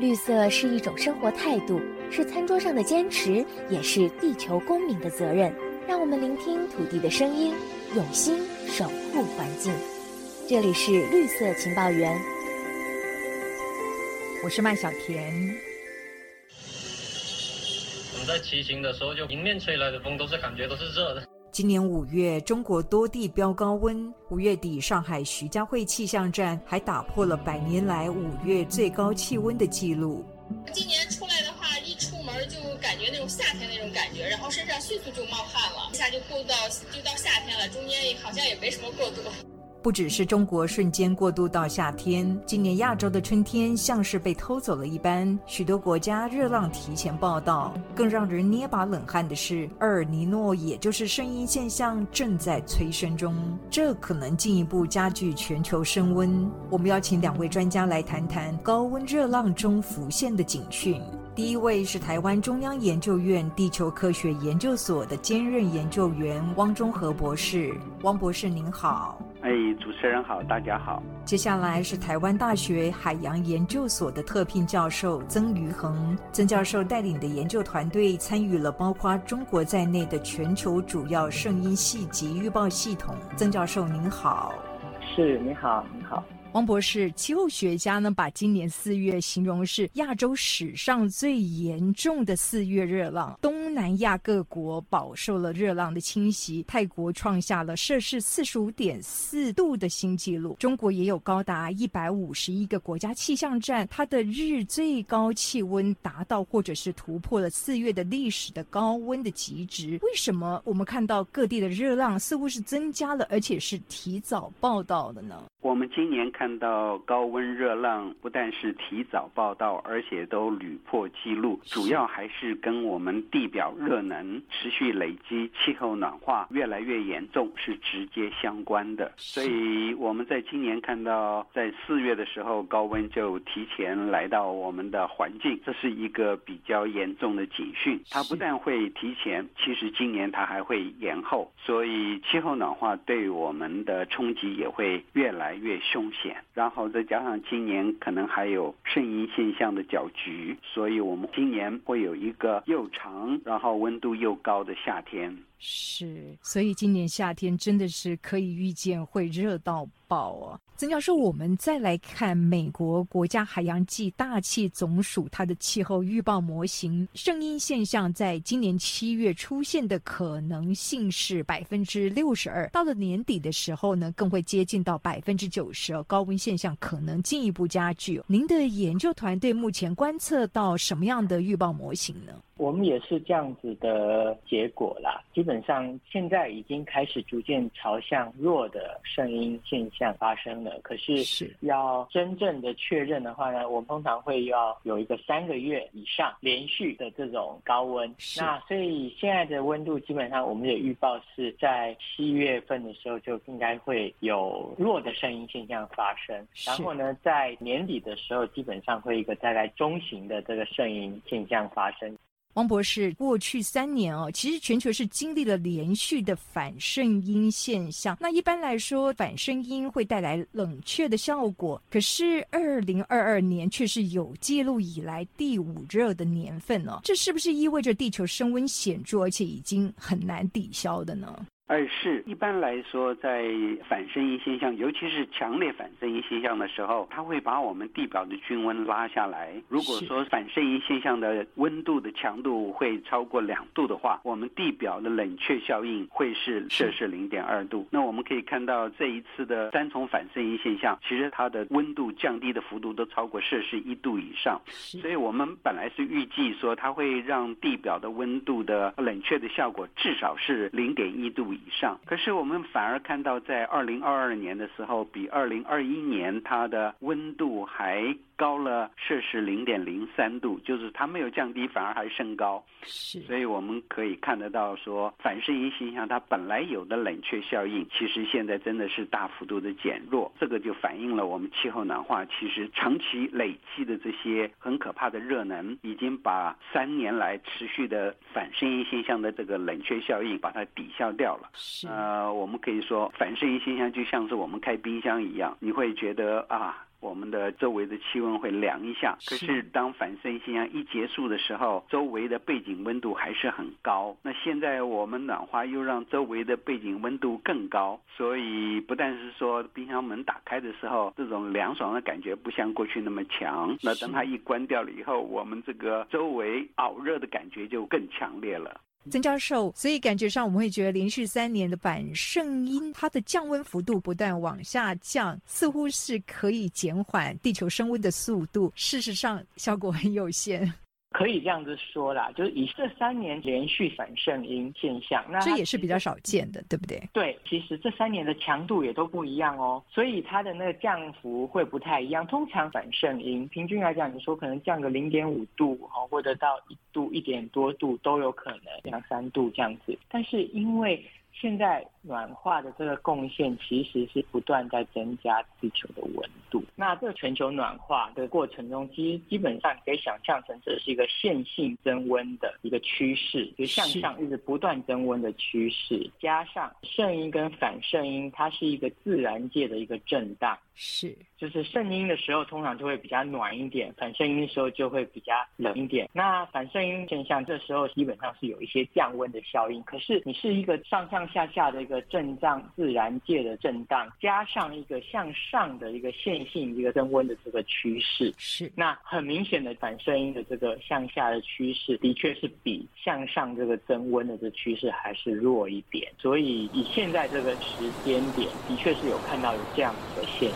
绿色是一种生活态度，是餐桌上的坚持，也是地球公民的责任。让我们聆听土地的声音，用心守护环境。这里是绿色情报员，我是麦小甜。我们在骑行的时候，就迎面吹来的风都是感觉都是热的。今年五月，中国多地飙高温。五月底，上海徐家汇气象站还打破了百年来五月最高气温的记录。今年出来的话，一出门就感觉那种夏天那种感觉，然后身上迅速就冒汗了，一下就过到就到夏天了，中间好像也没什么过渡。不只是中国瞬间过渡到夏天，今年亚洲的春天像是被偷走了一般，许多国家热浪提前报道。更让人捏把冷汗的是，厄尔尼诺，也就是声音现象正在催生中，这可能进一步加剧全球升温。我们邀请两位专家来谈谈高温热浪中浮现的警讯。第一位是台湾中央研究院地球科学研究所的兼任研究员汪中和博士，汪博士您好。哎，主持人好，大家好。接下来是台湾大学海洋研究所的特聘教授曾于恒，曾教授带领的研究团队参与了包括中国在内的全球主要声音系及预报系统。曾教授您好，是，你好，你好。汪博士，气候学家呢把今年四月形容是亚洲史上最严重的四月热浪，东南亚各国饱受了热浪的侵袭，泰国创下了摄氏四十五点四度的新纪录，中国也有高达一百五十一个国家气象站，它的日最高气温达到或者是突破了四月的历史的高温的极值。为什么我们看到各地的热浪似乎是增加了，而且是提早报道的呢？我们今年看到高温热浪不但是提早报道，而且都屡破纪录，主要还是跟我们地表热能持续累积、气候暖化越来越严重是直接相关的。所以我们在今年看到，在四月的时候高温就提前来到我们的环境，这是一个比较严重的警讯。它不但会提前，其实今年它还会延后，所以气候暖化对我们的冲击也会越来。越凶险，然后再加上今年可能还有肾阴现象的搅局，所以我们今年会有一个又长，然后温度又高的夏天。是，所以今年夏天真的是可以预见会热到爆啊！曾教授，我们再来看美国国家海洋暨大气总署它的气候预报模型，声音现象在今年七月出现的可能性是百分之六十二，到了年底的时候呢，更会接近到百分之九十，高温现象可能进一步加剧。您的研究团队目前观测到什么样的预报模型呢？我们也是这样子的结果啦，基本上现在已经开始逐渐朝向弱的声音现象发生了。可是要真正的确认的话呢，我们通常会要有一个三个月以上连续的这种高温。那所以现在的温度基本上我们也预报是在七月份的时候就应该会有弱的声音现象发生。然后呢，在年底的时候基本上会一个大概中型的这个声音现象发生。王博士，过去三年哦，其实全球是经历了连续的反圣音现象。那一般来说，反圣音会带来冷却的效果。可是，二零二二年却是有记录以来第五热的年份哦，这是不是意味着地球升温显著，而且已经很难抵消的呢？而是一般来说，在反声音现象，尤其是强烈反声音现象的时候，它会把我们地表的均温拉下来。如果说反声音现象的温度的强度会超过两度的话，我们地表的冷却效应会是摄氏零点二度。那我们可以看到这一次的三重反声音现象，其实它的温度降低的幅度都超过摄氏一度以上。所以我们本来是预计说，它会让地表的温度的冷却的效果至少是零点一度。以上，可是我们反而看到，在二零二二年的时候，比二零二一年它的温度还。高了摄氏零点零三度，就是它没有降低，反而还升高。是，所以我们可以看得到，说反射音现象它本来有的冷却效应，其实现在真的是大幅度的减弱。这个就反映了我们气候暖化其实长期累积的这些很可怕的热能，已经把三年来持续的反射音现象的这个冷却效应把它抵消掉了。是，呃，我们可以说反射音现象就像是我们开冰箱一样，你会觉得啊。我们的周围的气温会凉一下。可是当反射现象一结束的时候，周围的背景温度还是很高。那现在我们暖化又让周围的背景温度更高，所以不但是说冰箱门打开的时候，这种凉爽的感觉不像过去那么强。那等它一关掉了以后，我们这个周围熬热的感觉就更强烈了。曾教授，所以感觉上我们会觉得连续三年的板圣音，它的降温幅度不断往下降，似乎是可以减缓地球升温的速度。事实上，效果很有限。可以这样子说啦，就是以这三年连续反圣音现象，那这也是比较少见的，对不对？对，其实这三年的强度也都不一样哦，所以它的那个降幅会不太一样。通常反圣音平均来讲，你说可能降个零点五度哈，或者到一度一点多度都有可能，两三度这样子。但是因为现在暖化的这个贡献其实是不断在增加地球的温度。那这个全球暖化的过程中，其实基本上可以想象成这是一个线性增温的一个趋势，就向上一直不断增温的趋势。加上圣音跟反圣音，它是一个自然界的一个震荡。是，就是圣音的时候通常就会比较暖一点，反圣音的时候就会比较冷一点。那反圣音现象这时候基本上是有一些降温的效应。可是你是一个上上下下的一个震荡，自然界的震荡，加上一个向上的一个线性一个增温的这个趋势。是，那很明显的反声音的这个向下的趋势，的确是比向上这个增温的这趋势还是弱一点。所以以现在这个时间点，的确是有看到有这样的现。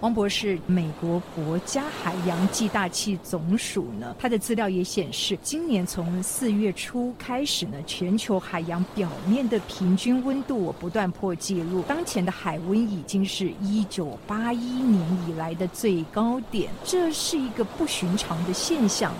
王博士，美国国家海洋暨大气总署呢，它的资料也显示，今年从四月初开始呢，全球海洋表面的平均温度不断破纪录，当前的海温已经是一九八一年以来的最高点，这是一个不寻常的现象。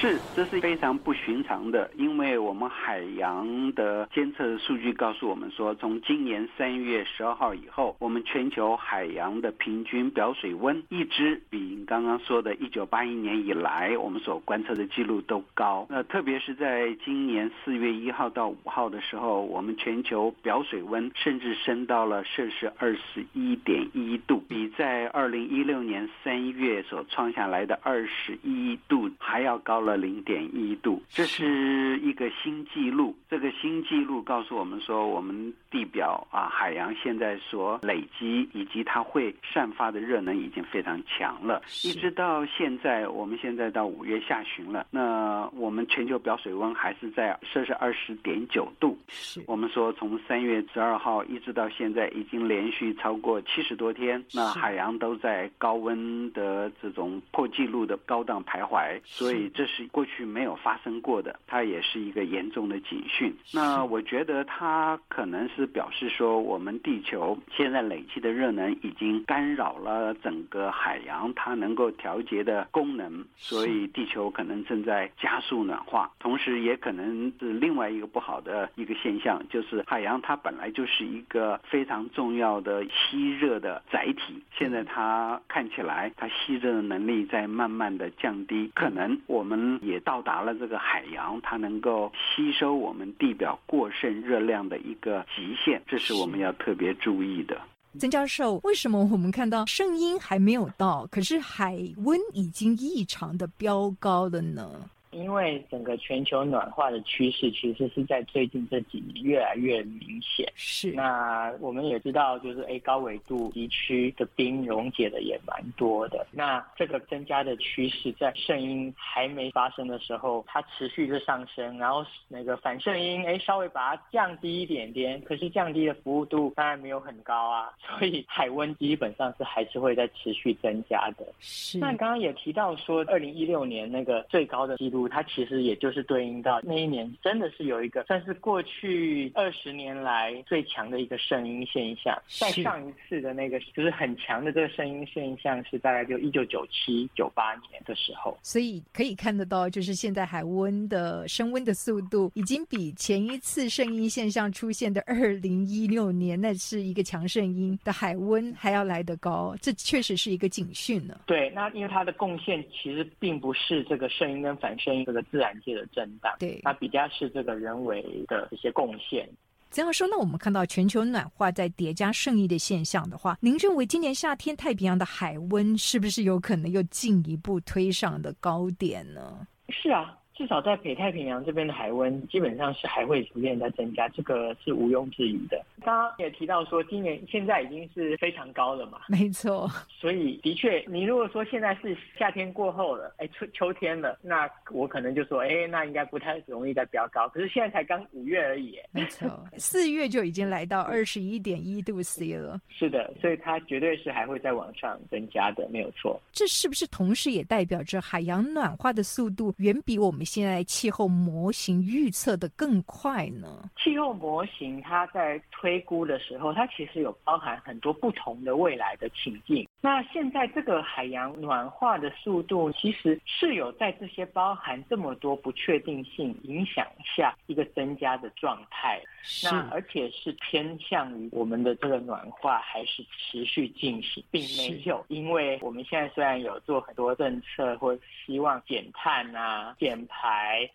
是，这是非常不寻常的，因为我们海洋的监测数据告诉我们说，从今年三月十二号以后，我们全球海洋的平均表水温一直比刚刚说的一九八一年以来我们所观测的记录都高。那特别是在今年四月一号到五号的时候，我们全球表水温甚至升到了摄氏二十一点一度，比在二零一六年三月所创下来的二十一度还要高。了零点一度，这是一个新纪录。这个新纪录告诉我们说，我们地表啊，海洋现在所累积以及它会散发的热能已经非常强了。一直到现在，我们现在到五月下旬了，那我们全球表水温还是在摄氏二十点九度。我们说从三月十二号一直到现在，已经连续超过七十多天，那海洋都在高温的这种破纪录的高档徘徊，所以这是。过去没有发生过的，它也是一个严重的警讯。那我觉得它可能是表示说，我们地球现在累积的热能已经干扰了整个海洋它能够调节的功能，所以地球可能正在加速暖化。同时，也可能是另外一个不好的一个现象，就是海洋它本来就是一个非常重要的吸热的载体，现在它看起来它吸热的能力在慢慢的降低，可能我们。也到达了这个海洋，它能够吸收我们地表过剩热量的一个极限，这是我们要特别注意的。曾教授，为什么我们看到声音还没有到，可是海温已经异常的飙高了呢？因为整个全球暖化的趋势，其实是在最近这几年越来越明显。是，那我们也知道，就是 A 高纬度地区的冰溶解的也蛮多的。那这个增加的趋势，在圣音还没发生的时候，它持续的上升，然后那个反圣音，哎，稍微把它降低一点点，可是降低的服务度当然没有很高啊，所以海温基本上是还是会在持续增加的。是，那刚刚也提到说，二零一六年那个最高的记录。它其实也就是对应到那一年，真的是有一个算是过去二十年来最强的一个声音现象。在上一次的那个就是很强的这个声音现象，是大概就一九九七九八年的时候。所以可以看得到，就是现在海温的升温的速度，已经比前一次声音现象出现的二零一六年那是一个强声音的海温还要来得高。这确实是一个警讯呢。对，那因为它的贡献其实并不是这个声音跟反声。这个自然界的震荡，对它比较是这个人为的一些贡献。这样说，那我们看到全球暖化在叠加圣意的现象的话，您认为今年夏天太平洋的海温是不是有可能又进一步推上的高点呢？是啊。至少在北太平洋这边的海温基本上是还会逐渐在增加，这个是毋庸置疑的。刚刚也提到说，今年现在已经是非常高了嘛？没错。所以的确，你如果说现在是夏天过后了，哎，秋秋天了，那我可能就说，哎，那应该不太容易再飙高。可是现在才刚五月而已，没错，四月就已经来到二十一点一度 C 了。是的，所以它绝对是还会再往上增加的，没有错。这是不是同时也代表着海洋暖化的速度远比我们？现在气候模型预测的更快呢？气候模型它在推估的时候，它其实有包含很多不同的未来的情境。那现在这个海洋暖化的速度，其实是有在这些包含这么多不确定性影响下一个增加的状态。那而且是偏向于我们的这个暖化还是持续进行，并没有，因为我们现在虽然有做很多政策，或希望减碳啊、减排，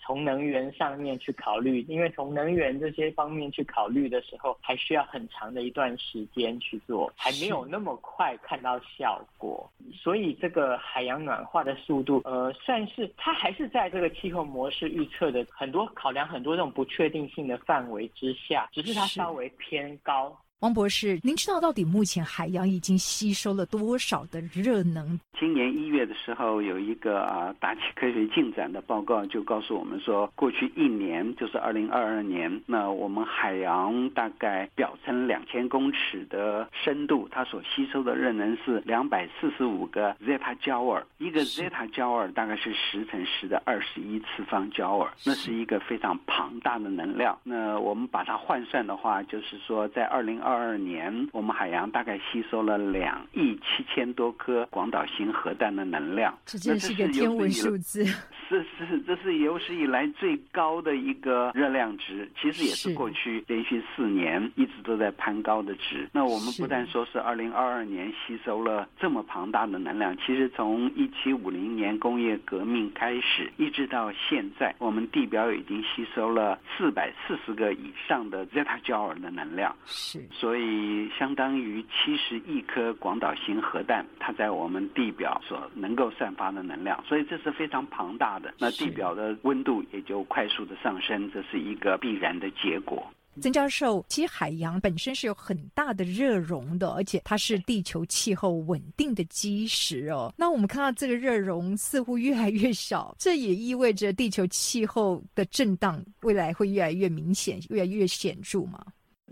从能源上面去考虑，因为从能源这些方面去考虑的时候，还需要很长的一段时间去做，还没有那么快看到。效果，所以这个海洋暖化的速度，呃，算是它还是在这个气候模式预测的很多考量很多这种不确定性的范围之下，只是它稍微偏高。王博士，您知道到底目前海洋已经吸收了多少的热能？今年一月的时候，有一个啊大气科学进展的报告，就告诉我们说，过去一年，就是二零二二年，那我们海洋大概表层两千公尺的深度，它所吸收的热能是两百四十五个 zeta 焦耳，一个 zeta 焦耳大概是十乘十的二十一次方焦耳，那是一个非常庞大的能量。那我们把它换算的话，就是说在二零二二二年，我们海洋大概吸收了两亿七千多颗广岛型核弹的能量，这真是一个天文数字。是是，这是有史以来最高的一个热量值，其实也是过去连续四年一直都在攀高的值。那我们不但说是二零二二年吸收了这么庞大的能量，其实从一七五零年工业革命开始，一直到现在，我们地表已经吸收了四百四十个以上的 zeta 焦耳的能量。是。所以，相当于七十亿颗广岛型核弹，它在我们地表所能够散发的能量，所以这是非常庞大的。那地表的温度也就快速的上升，这是一个必然的结果。曾教授，其实海洋本身是有很大的热容的，而且它是地球气候稳定的基石哦。那我们看到这个热容似乎越来越少，这也意味着地球气候的震荡未来会越来越明显，越来越显著吗？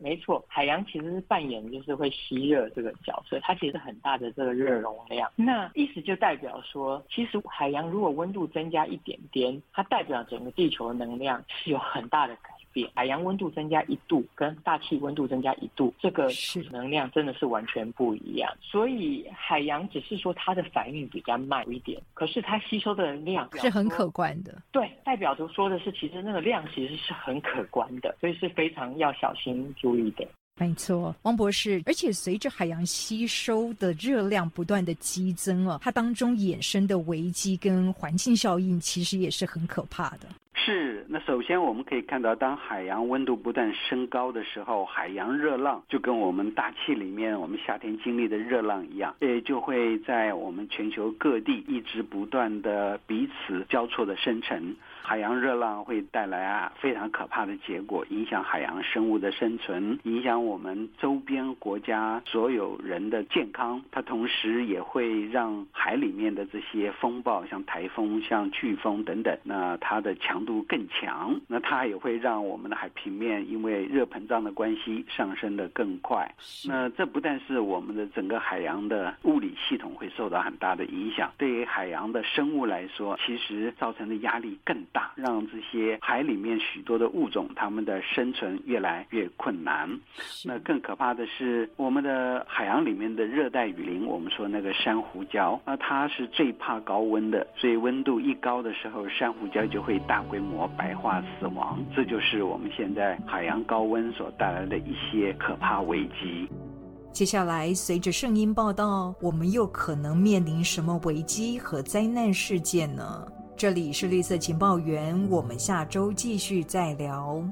没错，海洋其实是扮演就是会吸热这个角色，它其实很大的这个热容量。那意思就代表说，其实海洋如果温度增加一点点，它代表整个地球的能量是有很大的改。海洋温度增加一度，跟大气温度增加一度，这个能量真的是完全不一样。所以海洋只是说它的反应比较慢一点，可是它吸收的量是很可观的。对，代表着说的是，其实那个量其实是很可观的，所以是非常要小心注意的。没错，王博士，而且随着海洋吸收的热量不断的激增啊，它当中衍生的危机跟环境效应，其实也是很可怕的。是，那首先我们可以看到，当海洋温度不断升高的时候，海洋热浪就跟我们大气里面我们夏天经历的热浪一样，也就会在我们全球各地一直不断的彼此交错的生成。海洋热浪会带来啊非常可怕的结果，影响海洋生物的生存，影响我们周边国家所有人的健康。它同时也会让海里面的这些风暴，像台风、像飓风等等，那它的强度更强。那它也会让我们的海平面因为热膨胀的关系上升的更快。那这不但是我们的整个海洋的物理系统会受到很大的影响，对于海洋的生物来说，其实造成的压力更大。让这些海里面许多的物种，它们的生存越来越困难。那更可怕的是，我们的海洋里面的热带雨林，我们说那个珊瑚礁，那它是最怕高温的，所以温度一高的时候，珊瑚礁就会大规模白化死亡。这就是我们现在海洋高温所带来的一些可怕危机。接下来，随着声音报道，我们又可能面临什么危机和灾难事件呢？这里是绿色情报员，我们下周继续再聊。